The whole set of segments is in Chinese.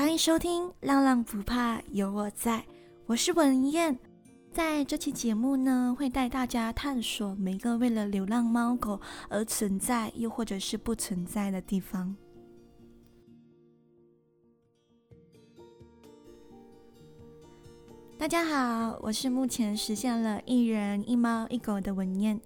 欢迎收听《浪浪不怕有我在》，我是文燕。在这期节目呢，会带大家探索每个为了流浪猫狗而存在，又或者是不存在的地方。大家好，我是目前实现了一人一猫一狗的文燕。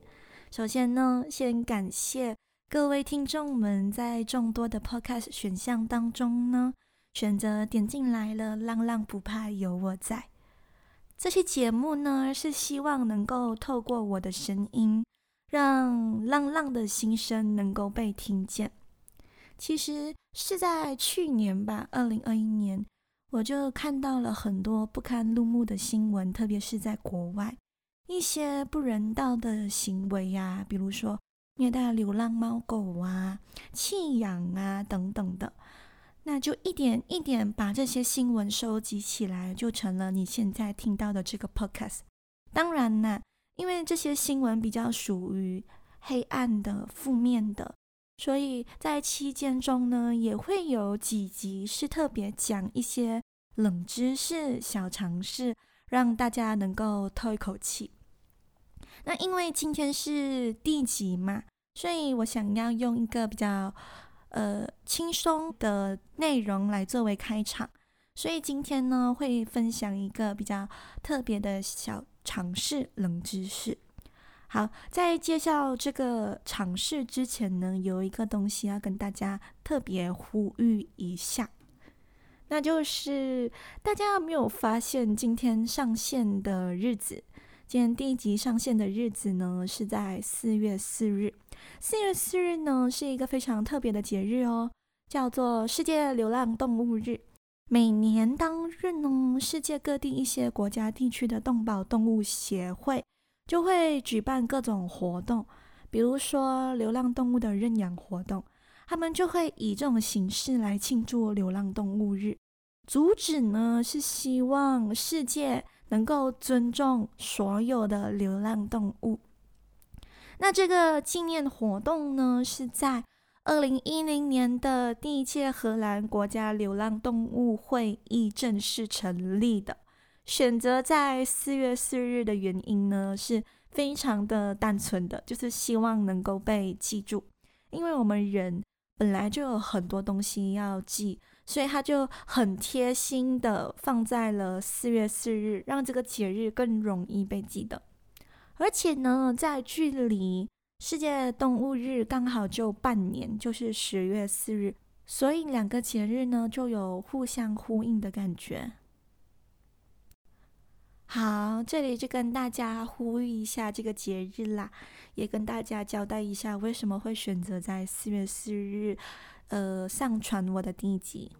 首先呢，先感谢各位听众们在众多的 Podcast 选项当中呢，选择点进来了。浪浪不怕有我在。这期节目呢，是希望能够透过我的声音，让浪浪的心声能够被听见。其实是在去年吧，二零二一年。我就看到了很多不堪入目的新闻，特别是在国外，一些不人道的行为呀，比如说虐待流浪猫狗啊、弃养啊等等的，那就一点一点把这些新闻收集起来，就成了你现在听到的这个 podcast。当然呢，因为这些新闻比较属于黑暗的、负面的。所以在期间中呢，也会有几集是特别讲一些冷知识、小常识，让大家能够透一口气。那因为今天是第集嘛，所以我想要用一个比较呃轻松的内容来作为开场，所以今天呢会分享一个比较特别的小尝试、冷知识。好，在介绍这个尝试之前呢，有一个东西要跟大家特别呼吁一下，那就是大家有没有发现今天上线的日子？今天第一集上线的日子呢，是在四月四日。四月四日呢，是一个非常特别的节日哦，叫做世界流浪动物日。每年当日呢，世界各地一些国家地区的动保动物协会。就会举办各种活动，比如说流浪动物的认养活动，他们就会以这种形式来庆祝流浪动物日。主旨呢是希望世界能够尊重所有的流浪动物。那这个纪念活动呢是在二零一零年的第一届荷兰国家流浪动物会议正式成立的。选择在四月四日的原因呢，是非常的单纯的，就是希望能够被记住。因为我们人本来就有很多东西要记，所以他就很贴心的放在了四月四日，让这个节日更容易被记得。而且呢，在距离世界动物日刚好就半年，就是十月四日，所以两个节日呢就有互相呼应的感觉。好，这里就跟大家呼吁一下这个节日啦，也跟大家交代一下为什么会选择在四月四日，呃，上传我的第一集。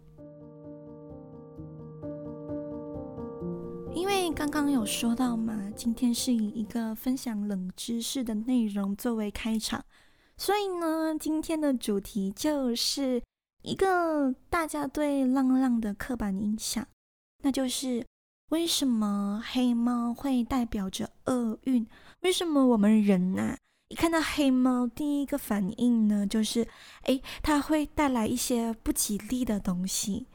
因为刚刚有说到嘛，今天是以一个分享冷知识的内容作为开场，所以呢，今天的主题就是一个大家对浪浪的刻板印象，那就是。为什么黑猫会代表着厄运？为什么我们人呐，一看到黑猫，第一个反应呢，就是，哎，它会带来一些不吉利的东西？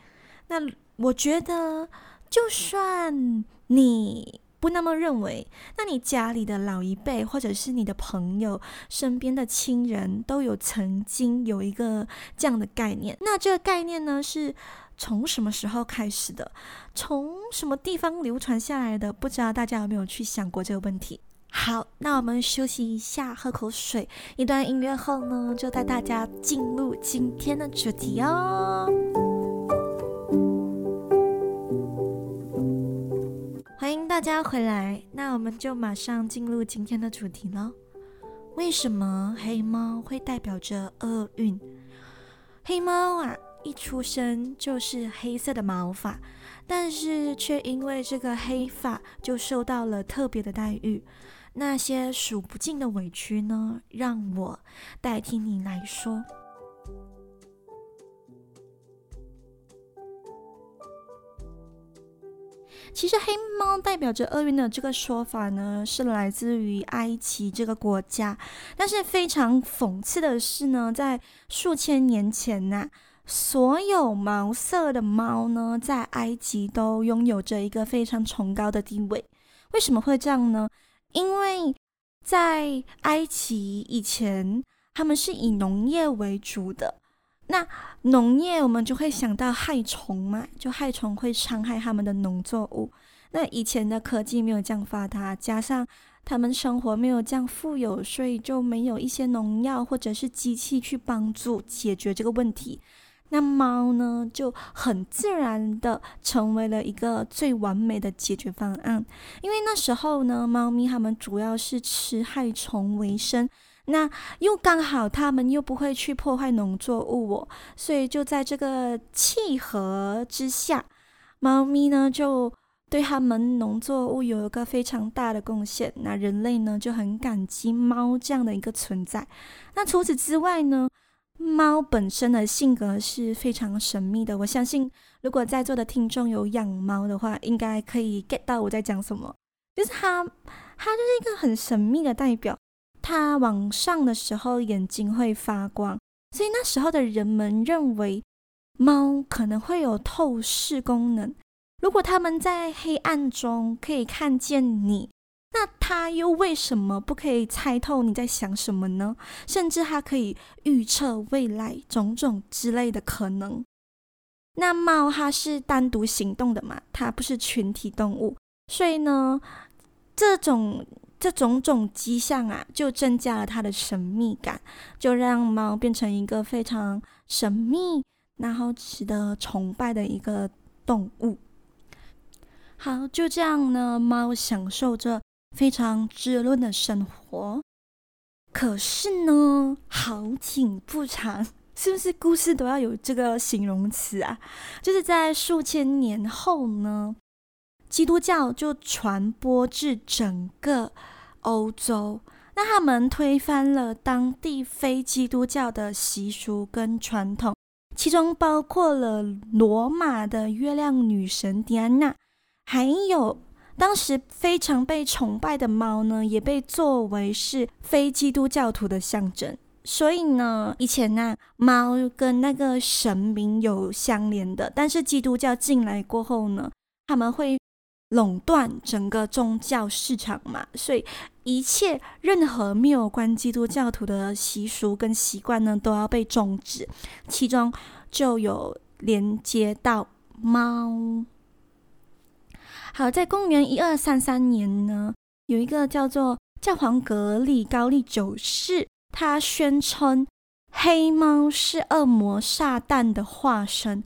那我觉得，就算你不那么认为，那你家里的老一辈，或者是你的朋友身边的亲人都有曾经有一个这样的概念。那这个概念呢，是。从什么时候开始的？从什么地方流传下来的？不知道大家有没有去想过这个问题？好，那我们休息一下，喝口水。一段音乐后呢，就带大家进入今天的主题哦。欢迎大家回来，那我们就马上进入今天的主题了。为什么黑猫会代表着厄运？黑猫啊！一出生就是黑色的毛发，但是却因为这个黑发就受到了特别的待遇。那些数不尽的委屈呢？让我代替你来说。其实黑猫代表着厄运的这个说法呢，是来自于埃及这个国家。但是非常讽刺的是呢，在数千年前呐。所有毛色的猫呢，在埃及都拥有着一个非常崇高的地位。为什么会这样呢？因为在埃及以前，他们是以农业为主的。那农业，我们就会想到害虫嘛，就害虫会伤害他们的农作物。那以前的科技没有这样发达，加上他们生活没有这样富有，所以就没有一些农药或者是机器去帮助解决这个问题。那猫呢，就很自然的成为了一个最完美的解决方案。因为那时候呢，猫咪它们主要是吃害虫为生，那又刚好它们又不会去破坏农作物哦，所以就在这个契合之下，猫咪呢就对他们农作物有一个非常大的贡献。那人类呢就很感激猫这样的一个存在。那除此之外呢？猫本身的性格是非常神秘的，我相信如果在座的听众有养猫的话，应该可以 get 到我在讲什么。就是它，它就是一个很神秘的代表。它往上的时候眼睛会发光，所以那时候的人们认为猫可能会有透视功能。如果他们在黑暗中可以看见你。那他又为什么不可以猜透你在想什么呢？甚至他可以预测未来种种之类的可能。那猫它是单独行动的嘛，它不是群体动物，所以呢，这种这种种迹象啊，就增加了它的神秘感，就让猫变成一个非常神秘，然后值得崇拜的一个动物。好，就这样呢，猫享受着。非常滋润的生活，可是呢，好景不长，是不是？故事都要有这个形容词啊？就是在数千年后呢，基督教就传播至整个欧洲，那他们推翻了当地非基督教的习俗跟传统，其中包括了罗马的月亮女神狄安娜，还有。当时非常被崇拜的猫呢，也被作为是非基督教徒的象征。所以呢，以前呢，猫跟那个神明有相连的。但是基督教进来过后呢，他们会垄断整个宗教市场嘛，所以一切任何没有关基督教徒的习俗跟习惯呢，都要被终止。其中就有连接到猫。好，在公元一二三三年呢，有一个叫做教皇格里高利九世，他宣称黑猫是恶魔撒旦的化身。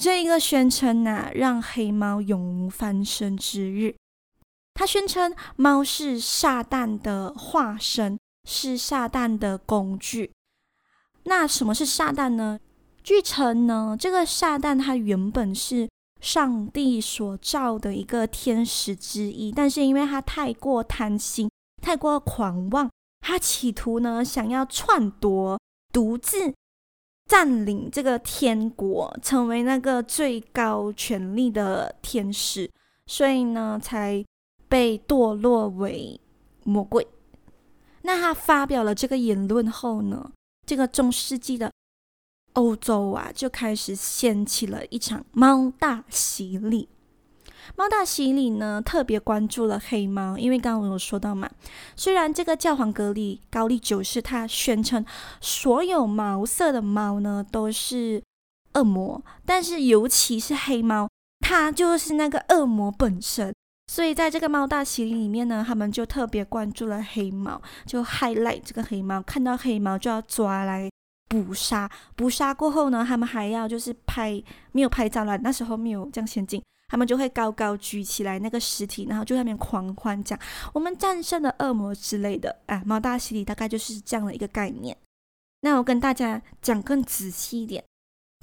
这一个宣称呢，让黑猫永无翻身之日。他宣称猫是撒旦的化身，是撒旦的工具。那什么是撒旦呢？据称呢，这个撒旦它原本是。上帝所造的一个天使之一，但是因为他太过贪心、太过狂妄，他企图呢想要篡夺、独自占领这个天国，成为那个最高权力的天使，所以呢才被堕落为魔鬼。那他发表了这个言论后呢，这个中世纪的。欧洲啊，就开始掀起了一场猫大洗礼。猫大洗礼呢，特别关注了黑猫，因为刚刚我有说到嘛，虽然这个教皇格里高利九世他宣称所有毛色的猫呢都是恶魔，但是尤其是黑猫，它就是那个恶魔本身。所以在这个猫大洗礼里面呢，他们就特别关注了黑猫，就 highlight 这个黑猫，看到黑猫就要抓来。捕杀，捕杀过后呢，他们还要就是拍，没有拍照了，那时候没有这样先进，他们就会高高举起来那个尸体，然后就在那边狂欢，讲我们战胜了恶魔之类的。啊，猫大洗礼大概就是这样的一个概念。那我跟大家讲更仔细一点，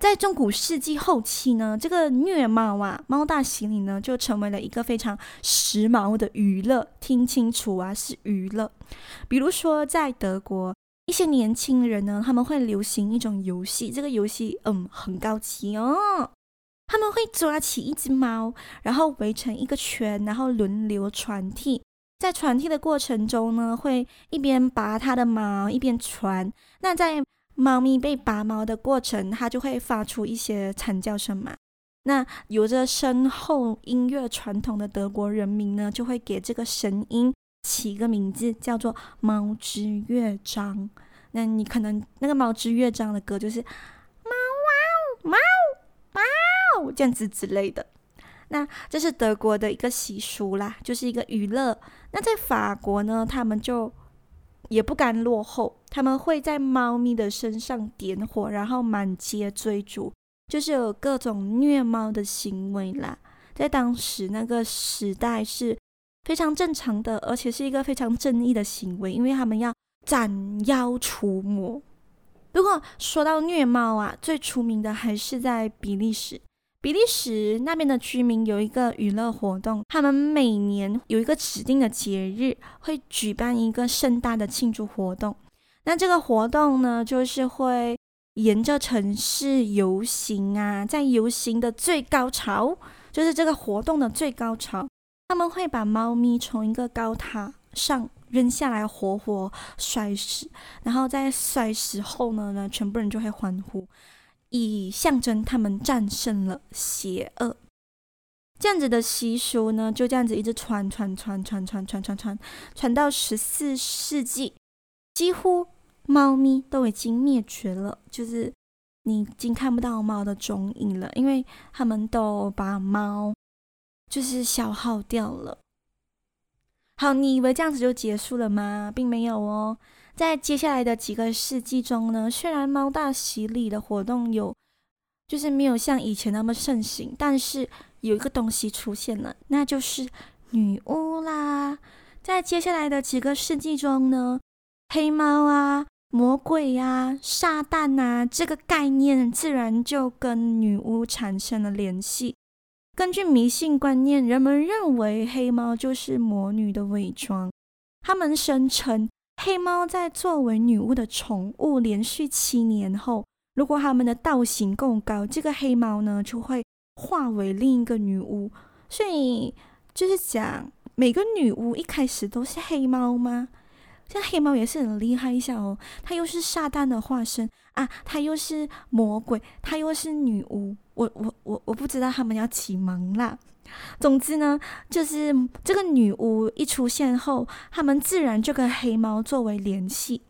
在中古世纪后期呢，这个虐猫啊，猫大洗礼呢，就成为了一个非常时髦的娱乐。听清楚啊，是娱乐。比如说在德国。一些年轻人呢，他们会流行一种游戏，这个游戏嗯很高级哦。他们会抓起一只猫，然后围成一个圈，然后轮流传递。在传递的过程中呢，会一边拔它的毛，一边传。那在猫咪被拔毛的过程，它就会发出一些惨叫声嘛。那有着深厚音乐传统的德国人民呢，就会给这个声音起个名字，叫做《猫之乐章》。那你可能那个《猫之乐章》的歌就是“猫哇猫猫”这样子之类的。那这是德国的一个习俗啦，就是一个娱乐。那在法国呢，他们就也不甘落后，他们会在猫咪的身上点火，然后满街追逐。就是有各种虐猫的行为啦，在当时那个时代是非常正常的，而且是一个非常正义的行为，因为他们要斩妖除魔。不过说到虐猫啊，最出名的还是在比利时。比利时那边的居民有一个娱乐活动，他们每年有一个指定的节日，会举办一个盛大的庆祝活动。那这个活动呢，就是会。沿着城市游行啊，在游行的最高潮，就是这个活动的最高潮，他们会把猫咪从一个高塔上扔下来，活活摔死。然后在摔死后呢，呢，全部人就会欢呼，以象征他们战胜了邪恶。这样子的习俗呢，就这样子一直传传传传传传传传，传到十四世纪，几乎。猫咪都已经灭绝了，就是你已经看不到猫的踪影了，因为他们都把猫就是消耗掉了。好，你以为这样子就结束了吗？并没有哦，在接下来的几个世纪中呢，虽然猫大洗礼的活动有就是没有像以前那么盛行，但是有一个东西出现了，那就是女巫啦。在接下来的几个世纪中呢，黑猫啊。魔鬼呀，撒旦呐，这个概念自然就跟女巫产生了联系。根据迷信观念，人们认为黑猫就是魔女的伪装。他们声称，黑猫在作为女巫的宠物连续七年后，如果他们的道行够高，这个黑猫呢就会化为另一个女巫。所以就是讲，每个女巫一开始都是黑猫吗？像黑猫也是很厉害一下哦，它又是撒旦的化身啊，它又是魔鬼，它又是女巫，我我我我不知道他们要启蒙啦。总之呢，就是这个女巫一出现后，他们自然就跟黑猫作为联系。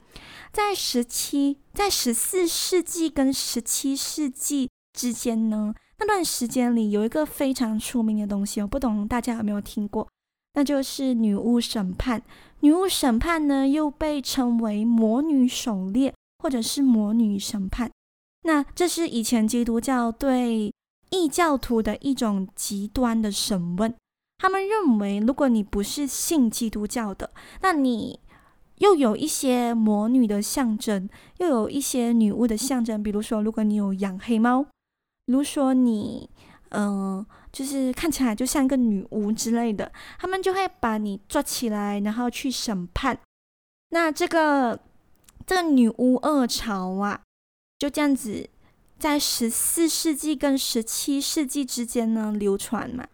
在十七、在十四世纪跟十七世纪之间呢，那段时间里有一个非常出名的东西，我不懂大家有没有听过，那就是女巫审判。女巫审判呢，又被称为魔女狩猎，或者是魔女审判。那这是以前基督教对异教徒的一种极端的审问。他们认为，如果你不是信基督教的，那你又有一些魔女的象征，又有一些女巫的象征。比如说，如果你有养黑猫，比如说你，嗯。就是看起来就像个女巫之类的，他们就会把你抓起来，然后去审判。那这个这个女巫二朝啊，就这样子在十四世纪跟十七世纪之间呢流传嘛。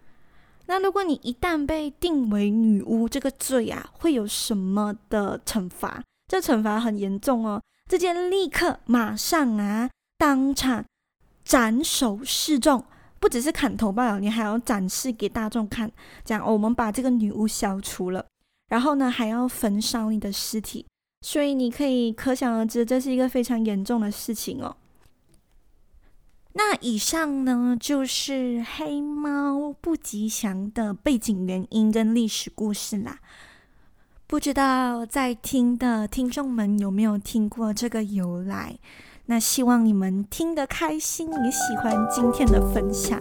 那如果你一旦被定为女巫这个罪啊，会有什么的惩罚？这惩罚很严重哦，直接立刻马上啊，当场斩首示众。不只是砍头罢了，你还要展示给大众看，讲我们把这个女巫消除了，然后呢还要焚烧你的尸体，所以你可以可想而知，这是一个非常严重的事情哦。那以上呢就是黑猫不吉祥的背景原因跟历史故事啦。不知道在听的听众们有没有听过这个由来？那希望你们听得开心，也喜欢今天的分享。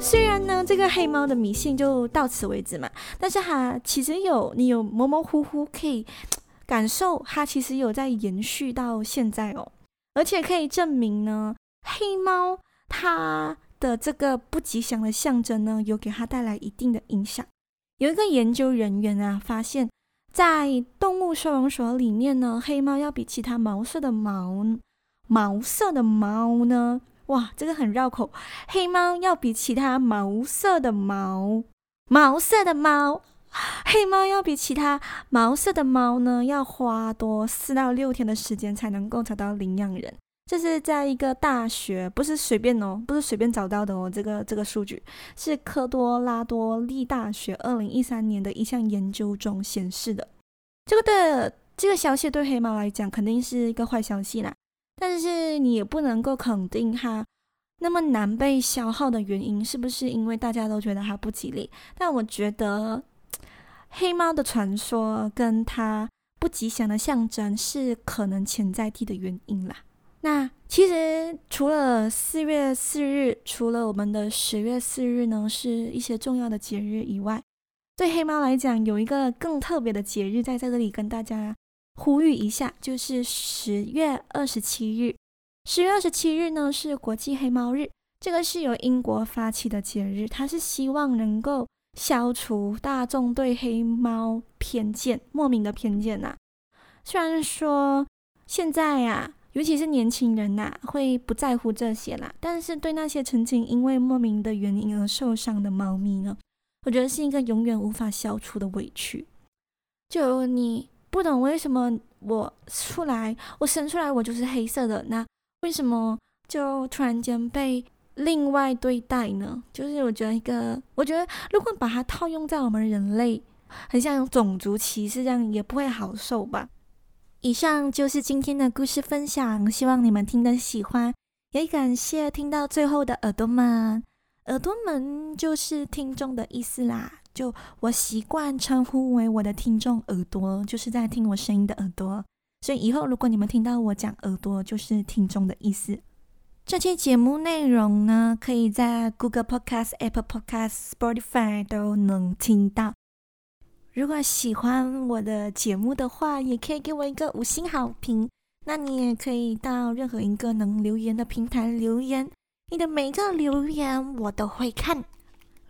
虽然呢，这个黑猫的迷信就到此为止嘛，但是它其实有你有模模糊糊可以感受，它其实有在延续到现在哦，而且可以证明呢，黑猫它的这个不吉祥的象征呢，有给它带来一定的影响。有一个研究人员啊，发现，在动物收容所里面呢，黑猫要比其他毛色的毛毛色的猫呢，哇，这个很绕口，黑猫要比其他毛色的毛毛色的猫，黑猫要比其他毛色的猫呢，要花多四到六天的时间才能够找到领养人。这是在一个大学，不是随便哦，不是随便找到的哦。这个这个数据是科多拉多利大学二零一三年的一项研究中显示的。这个的这个消息对黑猫来讲肯定是一个坏消息啦，但是你也不能够肯定它。那么难被消耗的原因，是不是因为大家都觉得它不吉利？但我觉得黑猫的传说跟它不吉祥的象征是可能潜在地的原因啦。那其实除了四月四日，除了我们的十月四日呢，是一些重要的节日以外，对黑猫来讲，有一个更特别的节日，在在这里跟大家呼吁一下，就是十月二十七日。十月二十七日呢是国际黑猫日，这个是由英国发起的节日，它是希望能够消除大众对黑猫偏见、莫名的偏见呐。虽然说现在呀，尤其是年轻人呐，会不在乎这些啦，但是对那些曾经因为莫名的原因而受伤的猫咪呢，我觉得是一个永远无法消除的委屈。就你不懂为什么我出来，我生出来我就是黑色的那。为什么就突然间被另外对待呢？就是我觉得一个，我觉得如果把它套用在我们人类，很像种族歧视这样，也不会好受吧。以上就是今天的故事分享，希望你们听得喜欢，也感谢听到最后的耳朵们。耳朵们就是听众的意思啦，就我习惯称呼为我的听众耳朵，就是在听我声音的耳朵。所以以后如果你们听到我讲耳朵，就是听众的意思。这期节目内容呢，可以在 Google Podcast、Apple Podcast、Spotify 都能听到。如果喜欢我的节目的话，也可以给我一个五星好评。那你也可以到任何一个能留言的平台留言，你的每个留言我都会看。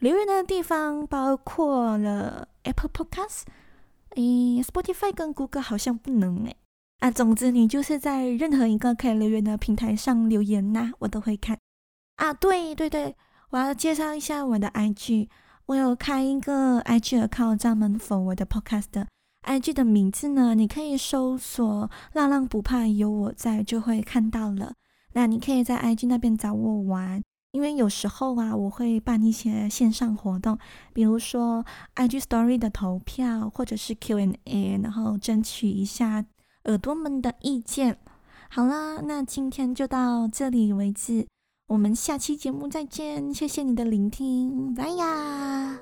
留言的地方包括了 Apple Podcast、诶 Spotify 跟 Google 好像不能诶。啊，总之你就是在任何一个可以留言的平台上留言呐，我都会看。啊，对对对，我要介绍一下我的 IG，我有开一个 IG account 专门 for 我的 podcast。IG 的名字呢，你可以搜索“浪浪不怕有我在”就会看到了。那你可以在 IG 那边找我玩，因为有时候啊，我会办一些线上活动，比如说 IG Story 的投票，或者是 Q&A，然后争取一下。耳朵们的意见，好啦，那今天就到这里为止，我们下期节目再见，谢谢你的聆听，拜呀。